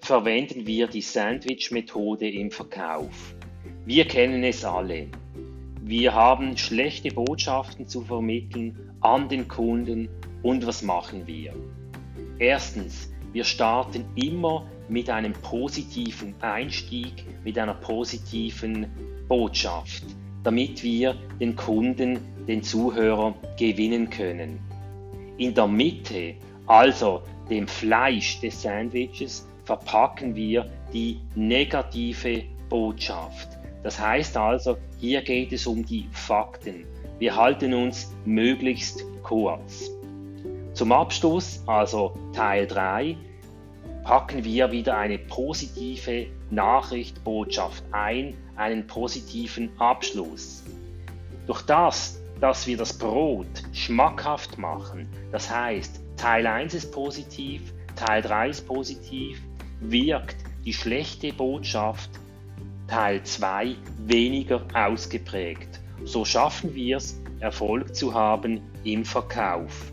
verwenden wir die Sandwich-Methode im Verkauf. Wir kennen es alle. Wir haben schlechte Botschaften zu vermitteln an den Kunden und was machen wir? Erstens, wir starten immer mit einem positiven Einstieg, mit einer positiven Botschaft, damit wir den Kunden, den Zuhörer gewinnen können. In der Mitte, also dem Fleisch des Sandwiches, verpacken wir die negative Botschaft. Das heißt also, hier geht es um die Fakten. Wir halten uns möglichst kurz. Zum Abschluss, also Teil 3, packen wir wieder eine positive Nachricht, Botschaft ein, einen positiven Abschluss. Durch das, dass wir das Brot schmackhaft machen, das heißt, Teil 1 ist positiv, Teil 3 ist positiv, wirkt die schlechte Botschaft Teil 2 weniger ausgeprägt. So schaffen wir es, Erfolg zu haben im Verkauf.